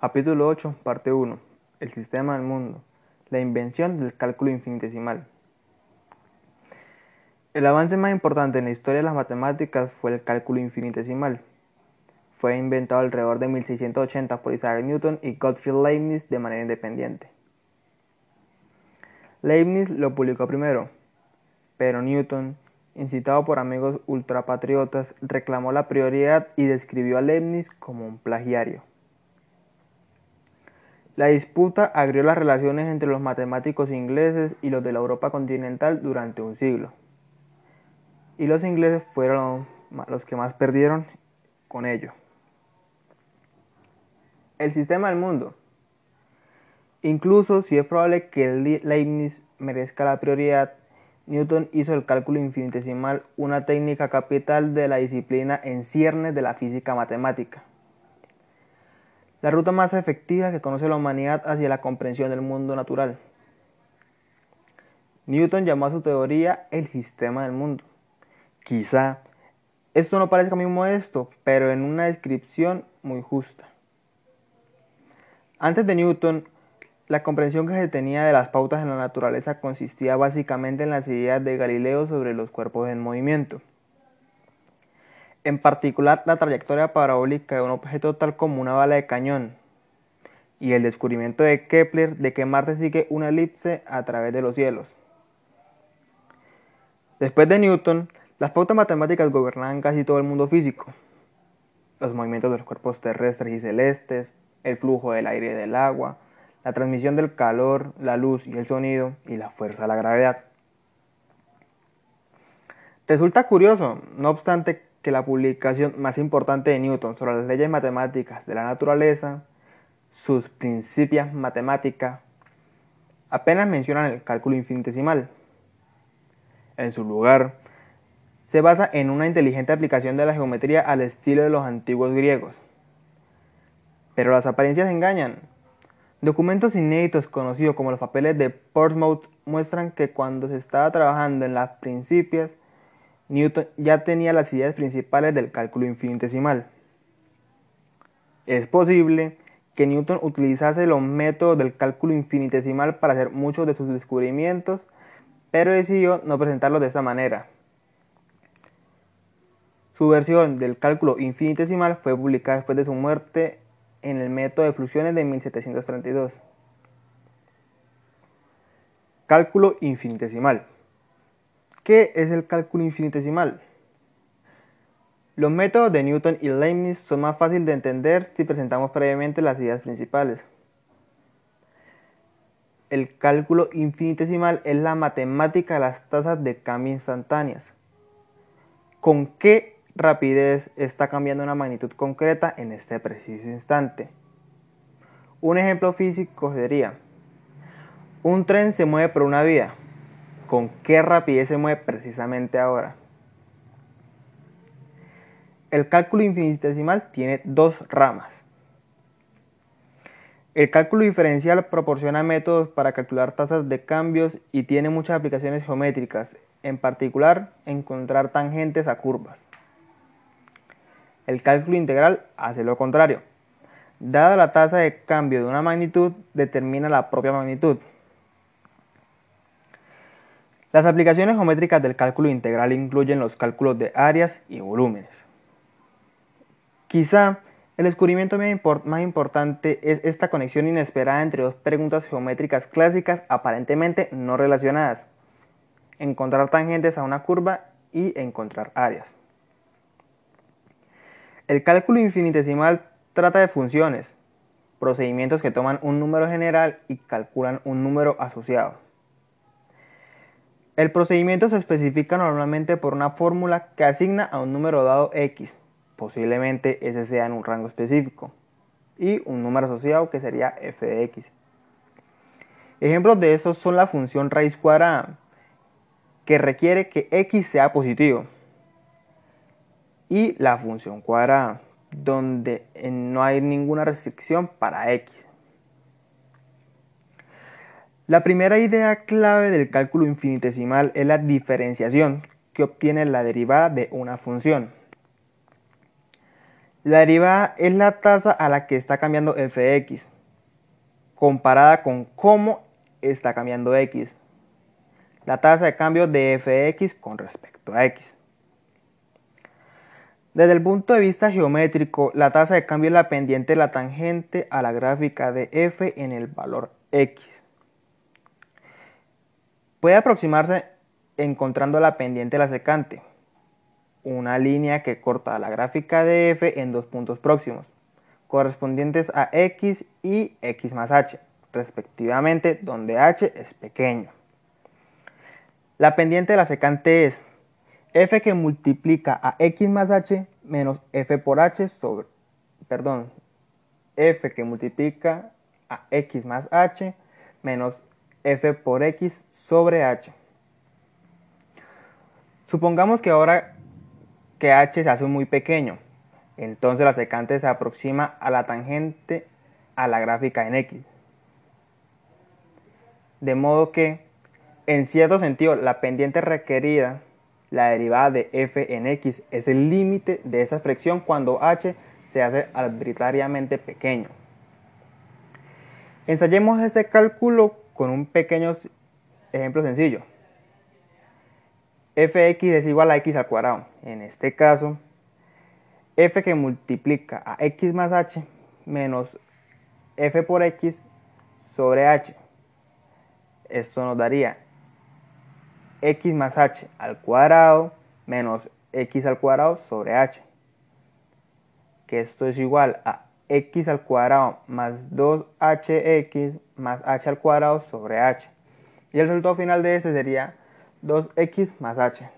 Capítulo 8, parte 1. El sistema del mundo. La invención del cálculo infinitesimal. El avance más importante en la historia de las matemáticas fue el cálculo infinitesimal. Fue inventado alrededor de 1680 por Isaac Newton y Gottfried Leibniz de manera independiente. Leibniz lo publicó primero, pero Newton incitado por amigos ultrapatriotas, reclamó la prioridad y describió a Leibniz como un plagiario. La disputa agrió las relaciones entre los matemáticos ingleses y los de la Europa continental durante un siglo. Y los ingleses fueron los que más perdieron con ello. El sistema del mundo. Incluso si es probable que Leibniz merezca la prioridad, Newton hizo el cálculo infinitesimal una técnica capital de la disciplina en ciernes de la física matemática. La ruta más efectiva que conoce la humanidad hacia la comprensión del mundo natural. Newton llamó a su teoría el sistema del mundo. Quizá esto no parezca muy modesto, pero en una descripción muy justa. Antes de Newton, la comprensión que se tenía de las pautas en la naturaleza consistía básicamente en las ideas de Galileo sobre los cuerpos en movimiento. En particular, la trayectoria parabólica de un objeto tal como una bala de cañón, y el descubrimiento de Kepler de que Marte sigue una elipse a través de los cielos. Después de Newton, las pautas matemáticas gobernaban casi todo el mundo físico. Los movimientos de los cuerpos terrestres y celestes, el flujo del aire y del agua, la transmisión del calor, la luz y el sonido y la fuerza de la gravedad. Resulta curioso, no obstante, que la publicación más importante de Newton sobre las leyes matemáticas de la naturaleza, sus principios matemáticas, apenas mencionan el cálculo infinitesimal. En su lugar, se basa en una inteligente aplicación de la geometría al estilo de los antiguos griegos. Pero las apariencias engañan. Documentos inéditos conocidos como los papeles de Portsmouth muestran que cuando se estaba trabajando en las principias, Newton ya tenía las ideas principales del cálculo infinitesimal. Es posible que Newton utilizase los métodos del cálculo infinitesimal para hacer muchos de sus descubrimientos, pero decidió no presentarlos de esta manera. Su versión del cálculo infinitesimal fue publicada después de su muerte en el método de fluxiones de 1732. Cálculo infinitesimal. ¿Qué es el cálculo infinitesimal? Los métodos de Newton y Leibniz son más fáciles de entender si presentamos previamente las ideas principales. El cálculo infinitesimal es la matemática de las tasas de cambio instantáneas. ¿Con qué rapidez está cambiando una magnitud concreta en este preciso instante. Un ejemplo físico sería, un tren se mueve por una vía. ¿Con qué rapidez se mueve precisamente ahora? El cálculo infinitesimal tiene dos ramas. El cálculo diferencial proporciona métodos para calcular tasas de cambios y tiene muchas aplicaciones geométricas, en particular encontrar tangentes a curvas. El cálculo integral hace lo contrario. Dada la tasa de cambio de una magnitud, determina la propia magnitud. Las aplicaciones geométricas del cálculo integral incluyen los cálculos de áreas y volúmenes. Quizá el descubrimiento más importante es esta conexión inesperada entre dos preguntas geométricas clásicas aparentemente no relacionadas. Encontrar tangentes a una curva y encontrar áreas. El cálculo infinitesimal trata de funciones, procedimientos que toman un número general y calculan un número asociado. El procedimiento se especifica normalmente por una fórmula que asigna a un número dado x, posiblemente ese sea en un rango específico, y un número asociado que sería f de x. Ejemplos de estos son la función raíz cuadrada, que requiere que x sea positivo, y la función cuadrada, donde no hay ninguna restricción para x. La primera idea clave del cálculo infinitesimal es la diferenciación, que obtiene la derivada de una función. La derivada es la tasa a la que está cambiando f de x, comparada con cómo está cambiando x. La tasa de cambio de f de x con respecto a x. Desde el punto de vista geométrico, la tasa de cambio es la pendiente de la tangente a la gráfica de f en el valor x. Puede aproximarse encontrando la pendiente de la secante, una línea que corta la gráfica de f en dos puntos próximos, correspondientes a x y x más h, respectivamente, donde h es pequeño. La pendiente de la secante es f que multiplica a x más h menos f por h sobre, perdón, f que multiplica a x más h menos f por x sobre h. Supongamos que ahora que h se hace muy pequeño, entonces la secante se aproxima a la tangente a la gráfica en x. De modo que, en cierto sentido, la pendiente requerida, la derivada de f en x, es el límite de esa expresión cuando h se hace arbitrariamente pequeño. Ensayemos este cálculo con un pequeño ejemplo sencillo. fx es igual a x al cuadrado. En este caso, f que multiplica a x más h menos f por x sobre h. Esto nos daría x más h al cuadrado menos x al cuadrado sobre h. Que esto es igual a x al cuadrado más 2hx más h al cuadrado sobre h. Y el resultado final de este sería 2x más h.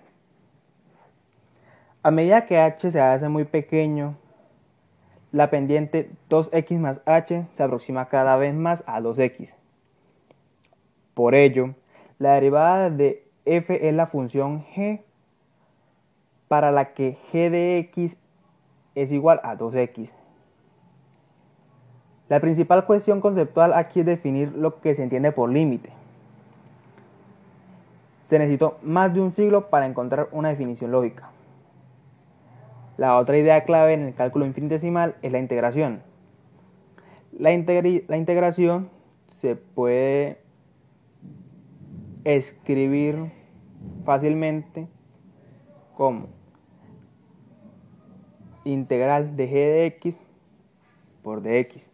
A medida que h se hace muy pequeño, la pendiente 2x más h se aproxima cada vez más a 2x. Por ello, la derivada de f es la función g para la que g de x es igual a 2x. La principal cuestión conceptual aquí es definir lo que se entiende por límite. Se necesitó más de un siglo para encontrar una definición lógica. La otra idea clave en el cálculo infinitesimal es la integración. La, integración se puede escribir fácilmente como integral de g de x por dx.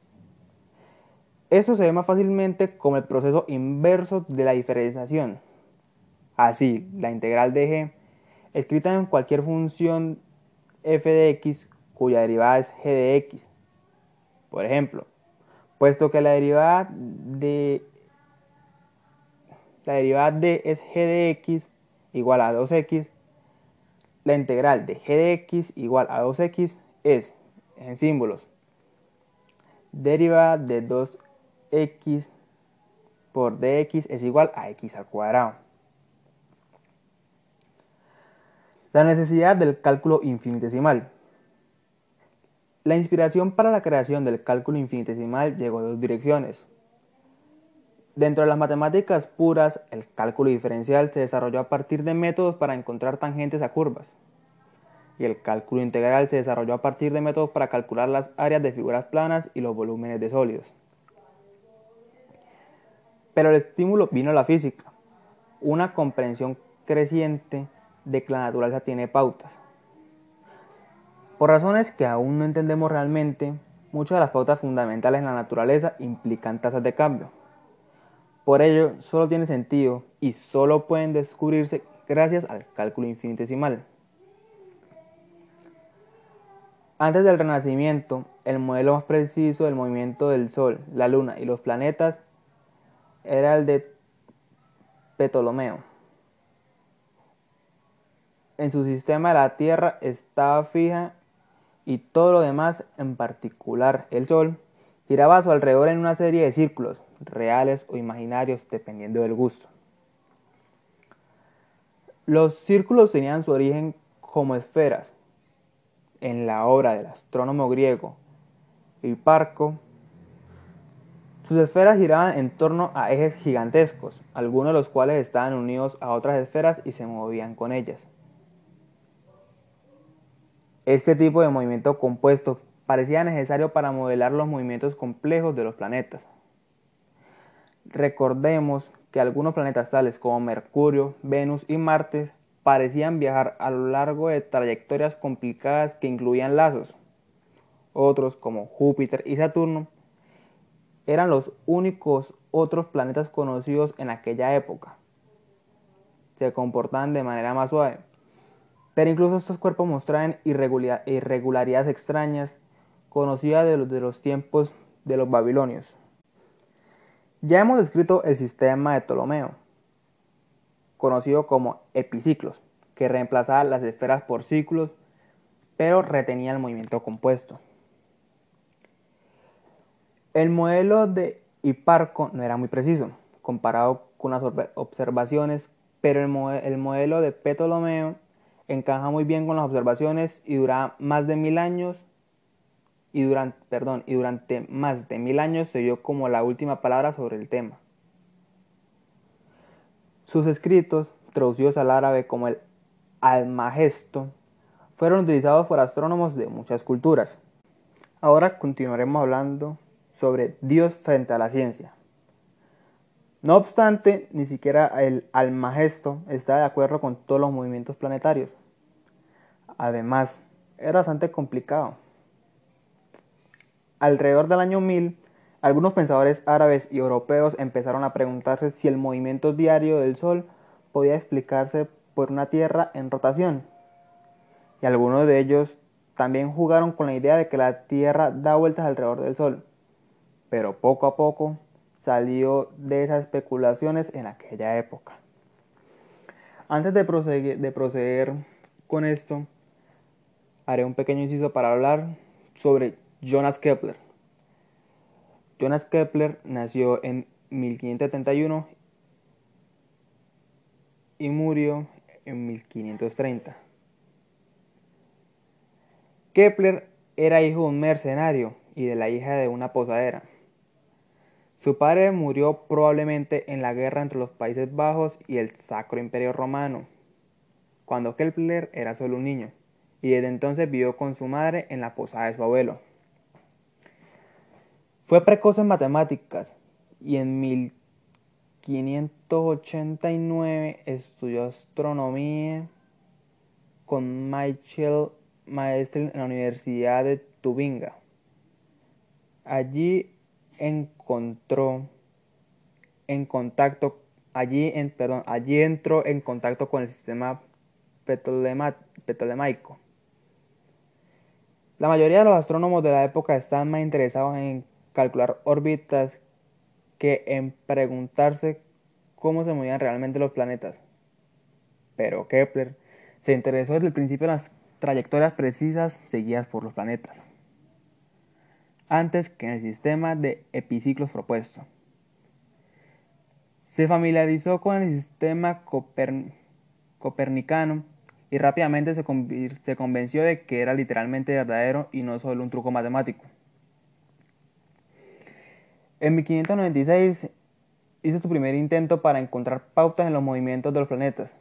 Esto se ve más fácilmente como el proceso inverso de la diferenciación. Así, la integral de g, escrita en cualquier función f de x cuya derivada es g de x. Por ejemplo, puesto que la derivada de la derivada de es g de x igual a 2x, la integral de g de x igual a 2x es, en símbolos, derivada de 2 x por dx es igual a x al cuadrado. La necesidad del cálculo infinitesimal. La inspiración para la creación del cálculo infinitesimal llegó de dos direcciones. Dentro de las matemáticas puras, el cálculo diferencial se desarrolló a partir de métodos para encontrar tangentes a curvas. Y el cálculo integral se desarrolló a partir de métodos para calcular las áreas de figuras planas y los volúmenes de sólidos. Pero el estímulo vino a la física, una comprensión creciente de que la naturaleza tiene pautas. Por razones que aún no entendemos realmente, muchas de las pautas fundamentales en la naturaleza implican tasas de cambio. Por ello, solo tiene sentido y solo pueden descubrirse gracias al cálculo infinitesimal. Antes del Renacimiento, el modelo más preciso del movimiento del Sol, la Luna y los planetas era el de Ptolomeo. En su sistema la Tierra estaba fija y todo lo demás, en particular el Sol, giraba a su alrededor en una serie de círculos, reales o imaginarios, dependiendo del gusto. Los círculos tenían su origen como esferas. En la obra del astrónomo griego Hiparco, sus esferas giraban en torno a ejes gigantescos, algunos de los cuales estaban unidos a otras esferas y se movían con ellas. Este tipo de movimiento compuesto parecía necesario para modelar los movimientos complejos de los planetas. Recordemos que algunos planetas tales como Mercurio, Venus y Marte parecían viajar a lo largo de trayectorias complicadas que incluían lazos. Otros, como Júpiter y Saturno, eran los únicos otros planetas conocidos en aquella época. Se comportaban de manera más suave. Pero incluso estos cuerpos mostraban irregularidades extrañas conocidas de los, de los tiempos de los babilonios. Ya hemos descrito el sistema de Ptolomeo, conocido como epiciclos, que reemplazaba las esferas por ciclos, pero retenía el movimiento compuesto. El modelo de Hiparco no era muy preciso, comparado con las observaciones, pero el, modelo de Ptolomeo encaja muy bien con las observaciones y dura más de mil años y durante, perdón, y durante más de mil años se dio como la última palabra sobre el tema. Sus escritos, traducidos al árabe como el Almagesto, fueron utilizados por astrónomos de muchas culturas. Ahora continuaremos hablando sobre Dios frente a la ciencia. No obstante, ni siquiera el Almagesto estaba de acuerdo con todos los movimientos planetarios. Además, era bastante complicado. Alrededor del año 1000, algunos pensadores árabes y europeos empezaron a preguntarse si el movimiento diario del Sol podía explicarse por una Tierra en rotación. Y algunos de ellos también jugaron con la idea de que la Tierra da vueltas alrededor del Sol pero poco a poco salió de esas especulaciones en aquella época. Antes de proceder, de proceder con esto, haré un pequeño inciso para hablar sobre Jonas Kepler. Jonas Kepler nació en 1571 y murió en 1530. Kepler era hijo de un mercenario y de la hija de una posadera. Su padre murió probablemente en la guerra entre los Países Bajos y el Sacro Imperio Romano, cuando Kepler era solo un niño, y desde entonces vivió con su madre en la posada de su abuelo. Fue precoz en matemáticas y en 1589 estudió astronomía con Michael Maestri en la Universidad de Tubinga. Allí encontró en contacto, allí, en, perdón, allí entró en contacto con el sistema ptolemaico. La mayoría de los astrónomos de la época estaban más interesados en calcular órbitas que en preguntarse cómo se movían realmente los planetas. Pero Kepler se interesó desde el principio en las trayectorias precisas seguidas por los planetas antes que en el sistema de epiciclos propuesto. Se familiarizó con el sistema copernicano y rápidamente se, convenció de que era literalmente verdadero y no solo un truco matemático. En 1596 hizo su primer intento para encontrar pautas en los movimientos de los planetas,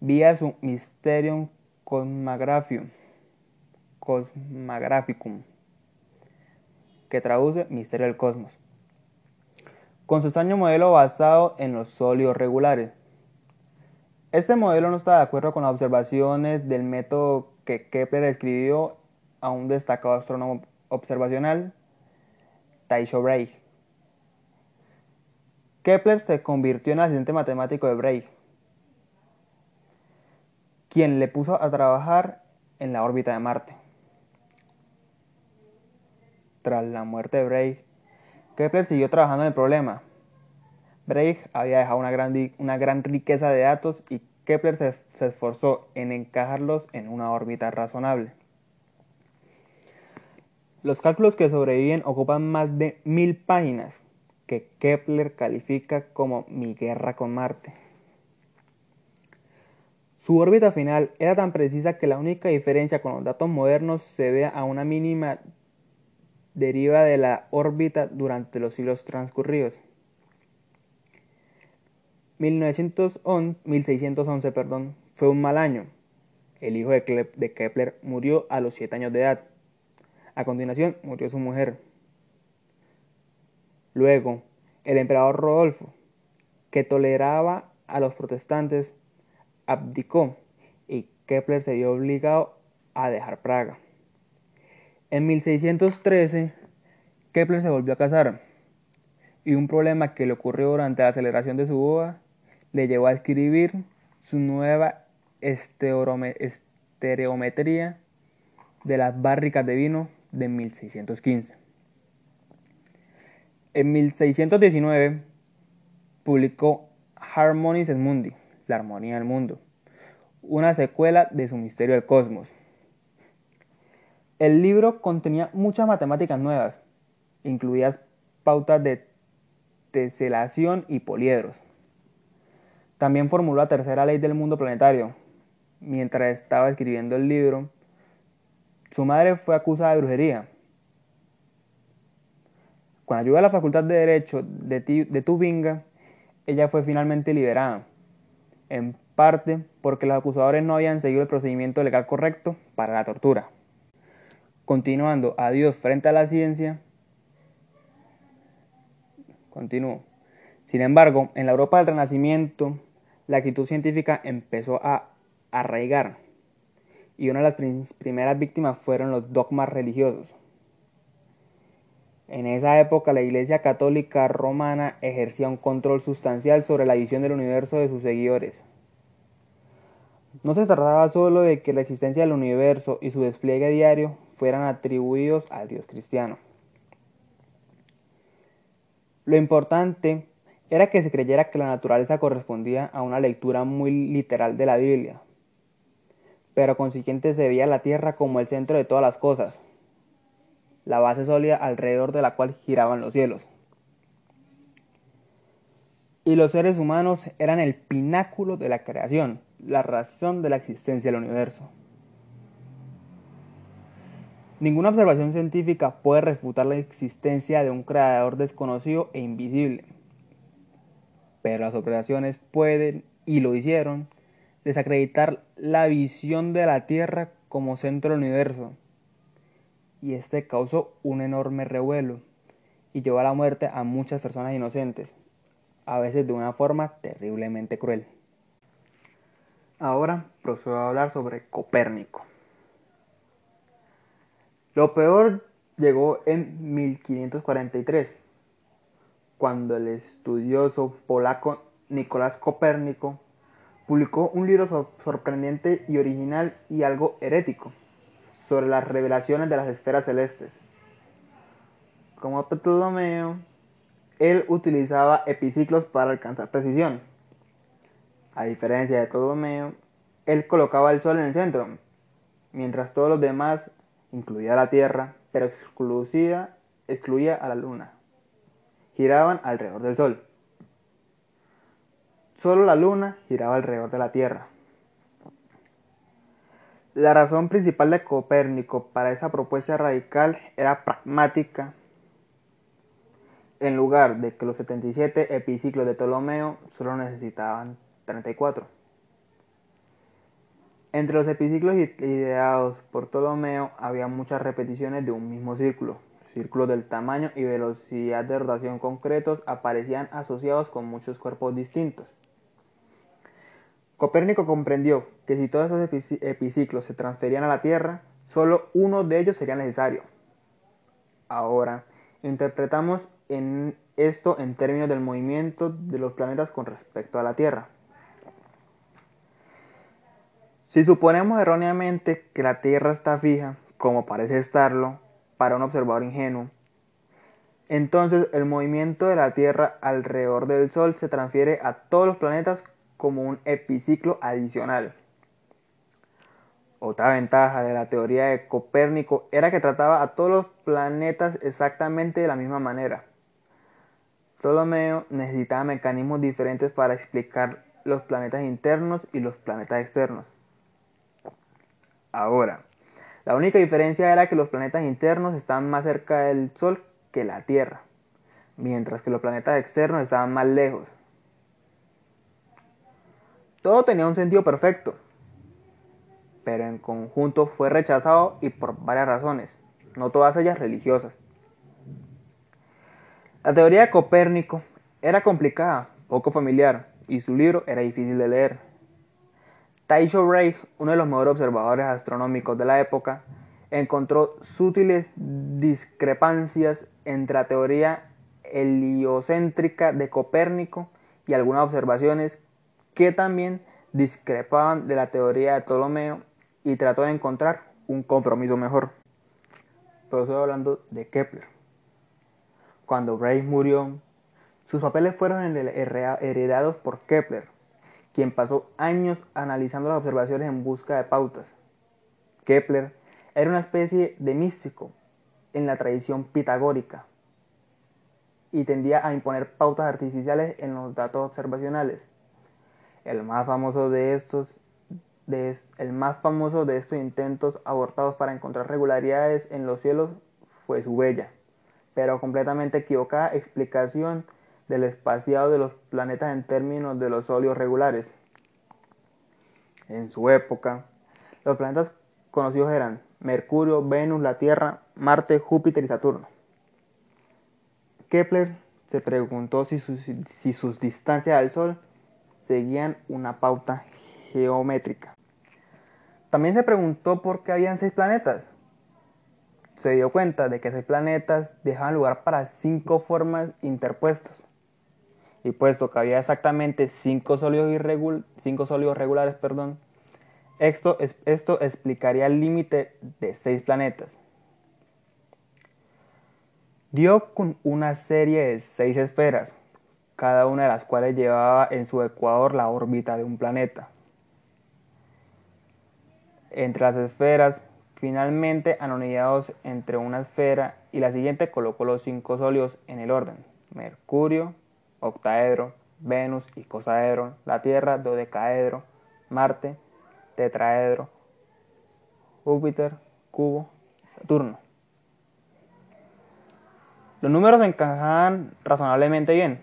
vía su Mysterium que traduce Misterio del Cosmos, con su extraño modelo basado en los sólidos regulares. Este modelo no está de acuerdo con las observaciones del método que Kepler escribió a un destacado astrónomo observacional, Tycho Brahe. Kepler se convirtió en asistente matemático de Brahe, quien le puso a trabajar en la órbita de Marte tras la muerte de Brahe, Kepler siguió trabajando en el problema. Brahe había dejado una gran, una gran riqueza de datos y Kepler se, se esforzó en encajarlos en una órbita razonable. Los cálculos que sobreviven ocupan más de mil páginas, que Kepler califica como mi guerra con Marte. Su órbita final era tan precisa que la única diferencia con los datos modernos se ve a una mínima deriva de la órbita durante los siglos transcurridos. 1611 perdón, fue un mal año. El hijo de Kepler murió a los 7 años de edad. A continuación murió su mujer. Luego, el emperador Rodolfo, que toleraba a los protestantes, abdicó y Kepler se vio obligado a dejar Praga. En 1613, Kepler se volvió a casar y un problema que le ocurrió durante la celebración de su boda le llevó a escribir su nueva estereometría de las barricas de vino de 1615. En 1619 publicó Harmonies Mundi, la armonía del mundo, una secuela de su Misterio del Cosmos. El libro contenía muchas matemáticas nuevas, incluidas pautas de teselación y poliedros. También formuló la tercera ley del mundo planetario. Mientras estaba escribiendo el libro, su madre fue acusada de brujería. Con ayuda de la Facultad de Derecho de, de Tubinga, ella fue finalmente liberada, en parte porque los acusadores no habían seguido el procedimiento legal correcto para la tortura. Continuando a Dios frente a la ciencia, continúo. Sin embargo, en la Europa del Renacimiento, la actitud científica empezó a arraigar y una de las primeras víctimas fueron los dogmas religiosos. En esa época la Iglesia Católica Romana ejercía un control sustancial sobre la visión del universo de sus seguidores. No se trataba solo de que la existencia del universo y su despliegue diario fueran atribuidos al Dios cristiano. Lo importante era que se creyera que la naturaleza correspondía a una lectura muy literal de la Biblia, pero consiguiente se veía la tierra como el centro de todas las cosas, la base sólida alrededor de la cual giraban los cielos. Y los seres humanos eran el pináculo de la creación, la razón de la existencia del universo. Ninguna observación científica puede refutar la existencia de un creador desconocido e invisible. Pero las observaciones pueden, y lo hicieron, desacreditar la visión de la Tierra como centro del universo. Y este causó un enorme revuelo y llevó a la muerte a muchas personas inocentes, a veces de una forma terriblemente cruel. Ahora procedo a hablar sobre Copérnico. Lo peor llegó en 1543, cuando el estudioso polaco Nicolás Copérnico publicó un libro sorprendente y original y algo herético sobre las revelaciones de las esferas celestes. Como Ptolomeo, él utilizaba epiciclos para alcanzar precisión. A diferencia de Ptolomeo, él colocaba el Sol en el centro, mientras todos los demás, incluida la Tierra, pero excluía, excluía a la Luna, giraban alrededor del Sol. Solo la luna giraba alrededor de la Tierra. La razón principal de Copérnico para esa propuesta radical era pragmática. En lugar de que los 77 epiciclos de Ptolomeo solo necesitaban 34. Entre los epiciclos ideados por Ptolomeo había muchas repeticiones de un mismo círculo. Círculos del tamaño y velocidad de rotación concretos aparecían asociados con muchos cuerpos distintos. Copérnico comprendió que si todos esos epiciclos se transferían a la Tierra, solo uno de ellos sería necesario. Ahora, interpretamos esto en términos del movimiento de los planetas con respecto a la Tierra. Si suponemos erróneamente que la Tierra está fija, como parece estarlo, para un observador ingenuo, entonces el movimiento de la Tierra alrededor del Sol se transfiere a todos los planetas como un epiciclo adicional. Otra ventaja de la teoría de Copérnico era que trataba a todos los planetas exactamente de la misma manera. Ptolomeo necesitaba mecanismos diferentes para explicar los planetas internos y los planetas externos. Ahora, la única diferencia era que los planetas internos estaban más cerca del Sol que la Tierra, mientras que los planetas externos estaban más lejos. Todo tenía un sentido perfecto, pero en conjunto fue rechazado y por varias razones. no todas ellas religiosas. La teoría de Copérnico era complicada, poco familiar, y su libro era difícil de leer. Tycho Brahe, uno de los mejores observadores astronómicos de la época, encontró sutiles discrepancias entre la teoría heliocéntrica de Copérnico y algunas observaciones que también discrepaban de la teoría de Ptolomeo y trató de encontrar un compromiso mejor. Pero estoy hablando de Kepler. Cuando Brahe murió, sus papeles fueron heredados por Kepler, quien pasó años analizando las observaciones en busca de pautas. Kepler era una especie de místico en la tradición pitagórica y tendía a imponer pautas artificiales en los datos observacionales. El más famoso de estos el más famoso de estos intentos abortados para encontrar regularidades en los cielos fue su bella, pero completamente equivocada explicación del espaciado de los planetas en términos de los óleos regulares. En su época, los planetas conocidos eran Mercurio, Venus, la Tierra, Marte, Júpiter y Saturno. Kepler se preguntó si sus, si sus distancias al Sol seguían una pauta geométrica. También se preguntó por qué habían seis planetas. Se dio cuenta de que seis planetas dejaban lugar para cinco formas interpuestas. Y puesto que había exactamente cinco sólidos, cinco sólidos regulares, perdón, esto, esto explicaría el límite de seis planetas. Dio con una serie de seis esferas, cada una de las cuales llevaba en su ecuador la órbita de un planeta. Entre las esferas, finalmente anonidados entre una esfera y la siguiente, colocó los cinco sólidos en el orden: Mercurio, octaedro, Venus, icosaedro, la Tierra, dodecaedro, Marte, tetraedro, Júpiter, cubo, Saturno. Los números encajaban razonablemente bien,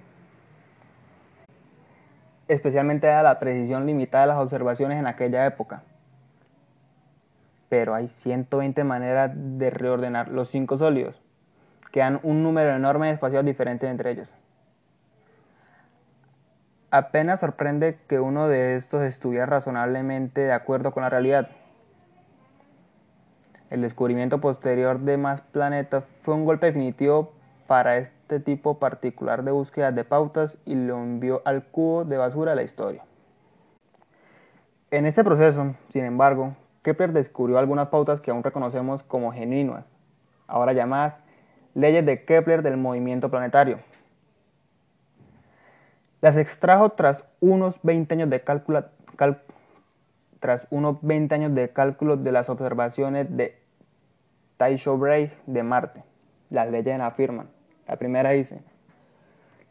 especialmente dada la precisión limitada de las observaciones en aquella época. Pero hay 120 maneras de reordenar los cinco sólidos, que dan un número enorme de espacios diferentes entre ellos. Apenas sorprende que uno de estos estuviera razonablemente de acuerdo con la realidad. El descubrimiento posterior de más planetas fue un golpe definitivo para este tipo particular de búsqueda de pautas y lo envió al cubo de basura de la historia. En este proceso, sin embargo, Kepler descubrió algunas pautas que aún reconocemos como genuinas, ahora llamadas leyes de Kepler del movimiento planetario. Las extrajo tras unos 20 años de cálculo, tras unos 20 años de cálculo de las observaciones de Tycho Brahe de Marte. Las leyes afirman. La primera dice,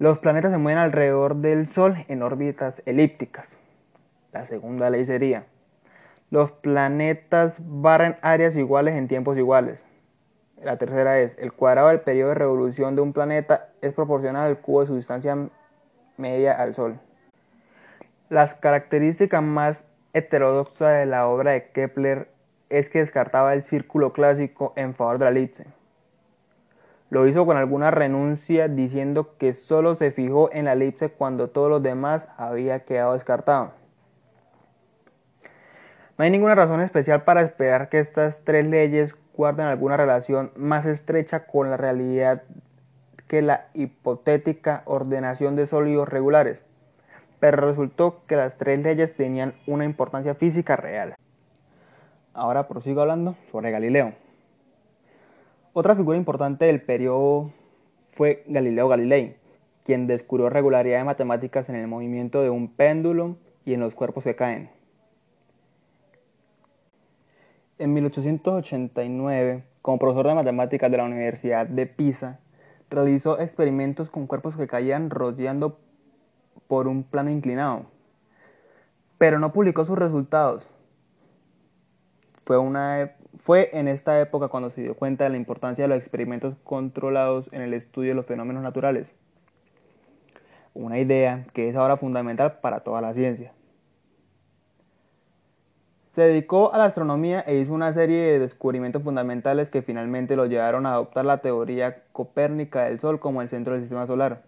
los planetas se mueven alrededor del Sol en órbitas elípticas. La segunda ley sería, los planetas barren áreas iguales en tiempos iguales. La tercera es, el cuadrado del periodo de revolución de un planeta es proporcional al cubo de su distancia media al Sol. Las características más heterodoxas de la obra de Kepler es que descartaba el círculo clásico en favor de la elipse. Lo hizo con alguna renuncia diciendo que solo se fijó en la elipse cuando todos los demás había quedado descartado. No hay ninguna razón especial para esperar que estas tres leyes guarden alguna relación más estrecha con la realidad que la hipotética ordenación de sólidos regulares, pero resultó que las tres leyes tenían una importancia física real. Ahora prosigo hablando sobre Galileo. Otra figura importante del periodo fue Galileo Galilei, quien descubrió regularidades matemáticas en el movimiento de un péndulo y en los cuerpos que caen. En 1889, como profesor de matemáticas de la Universidad de Pisa, realizó experimentos con cuerpos que caían rodeando por un plano inclinado, pero no publicó sus resultados. Fue una fue en esta época cuando se dio cuenta de la importancia de los experimentos controlados en el estudio de los fenómenos naturales. Una idea que es ahora fundamental para toda la ciencia. Se dedicó a la astronomía e hizo una serie de descubrimientos fundamentales que finalmente lo llevaron a adoptar la teoría copérnica del Sol como el centro del sistema solar.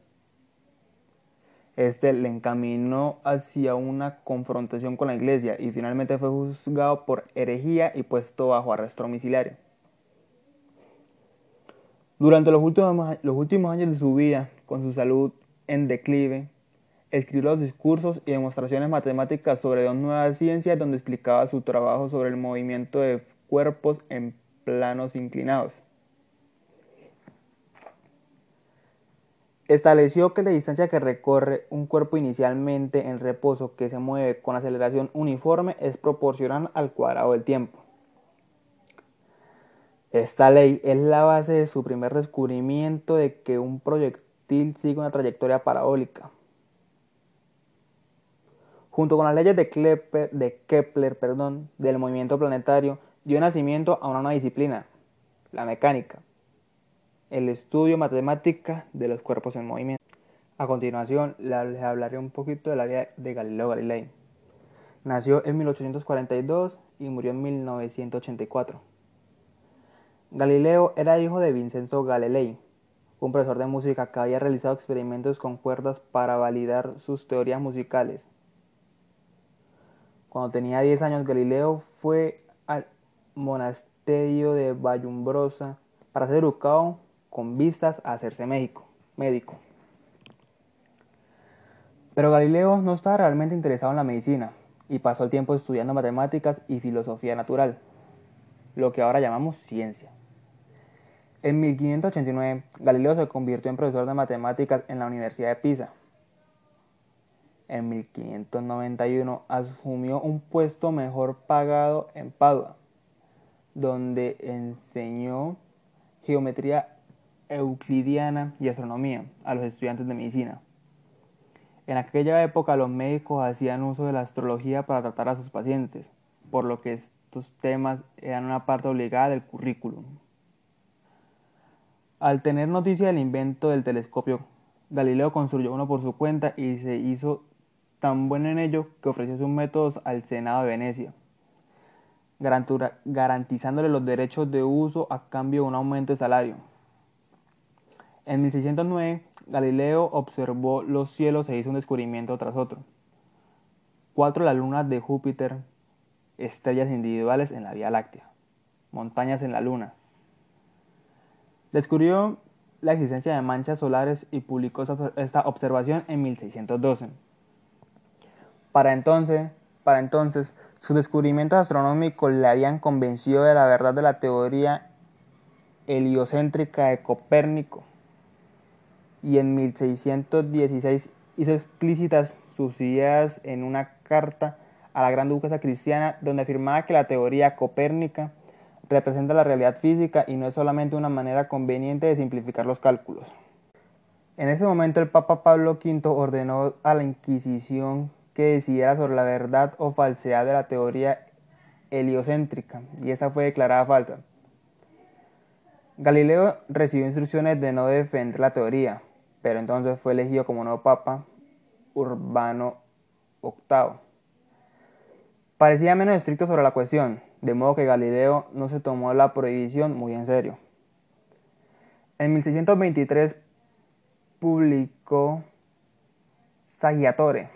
Este le encaminó hacia una confrontación con la Iglesia y finalmente fue juzgado por herejía y puesto bajo arresto domiciliario. Durante los últimos, los últimos años de su vida, con su salud en declive, escribió los discursos y demostraciones matemáticas sobre dos nuevas ciencias donde explicaba su trabajo sobre el movimiento de cuerpos en planos inclinados. Estableció que la distancia que recorre un cuerpo inicialmente en reposo que se mueve con aceleración uniforme es proporcional al cuadrado del tiempo. Esta ley es la base de su primer descubrimiento de que un proyectil sigue una trayectoria parabólica. Junto con las leyes de Kepler, perdón, del movimiento planetario, dio nacimiento a una nueva disciplina, la mecánica el estudio matemática de los cuerpos en movimiento. A continuación, les hablaré un poquito de la vida de Galileo Galilei. Nació en 1842 y murió en 1984. Galileo era hijo de Vincenzo Galilei, un profesor de música que había realizado experimentos con cuerdas para validar sus teorías musicales. Cuando tenía 10 años, Galileo fue al monasterio de Vallumbrosa para ser educado con vistas a hacerse médico. médico. Pero Galileo no estaba realmente interesado en la medicina y pasó el tiempo estudiando matemáticas y filosofía natural, lo que ahora llamamos ciencia. En 1589, Galileo se convirtió en profesor de matemáticas en la Universidad de Pisa. En 1591 asumió un puesto mejor pagado en Padua, donde enseñó geometría euclidiana y astronomía a los estudiantes de medicina. En aquella época los médicos hacían uso de la astrología para tratar a sus pacientes, por lo que estos temas eran una parte obligada del currículum. Al tener noticia del invento del telescopio, Galileo construyó uno por su cuenta y se hizo tan bueno en ello que ofreció sus métodos al Senado de Venecia, garantizándole los derechos de uso a cambio de un aumento de salario. En 1609, Galileo observó los cielos e hizo un descubrimiento tras otro. Cuatro las lunas de Júpiter, estrellas individuales en la Vía Láctea, montañas en la Luna. Descubrió la existencia de manchas solares y publicó esta observación en 1612. Para entonces, para entonces, sus descubrimientos astronómicos le habían convencido de la verdad de la teoría heliocéntrica de Copérnico y en 1616 hizo explícitas sus ideas en una carta a la gran duquesa cristiana donde afirmaba que la teoría copérnica representa la realidad física y no es solamente una manera conveniente de simplificar los cálculos. En ese momento el Papa Pablo V ordenó a la Inquisición que decidiera sobre la verdad o falsedad de la teoría heliocéntrica y esa fue declarada falsa. Galileo recibió instrucciones de no defender la teoría, pero entonces fue elegido como nuevo papa Urbano VIII. Parecía menos estricto sobre la cuestión, de modo que Galileo no se tomó la prohibición muy en serio. En 1623 publicó Saggiatore,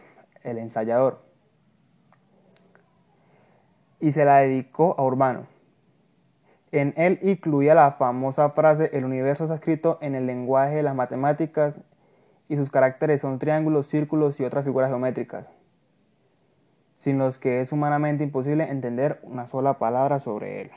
el ensayador, y se la dedicó a Urbano. En él incluía la famosa frase El universo está escrito en el lenguaje de las matemáticas y sus caracteres son triángulos, círculos y otras figuras geométricas, sin los que es humanamente imposible entender una sola palabra sobre él.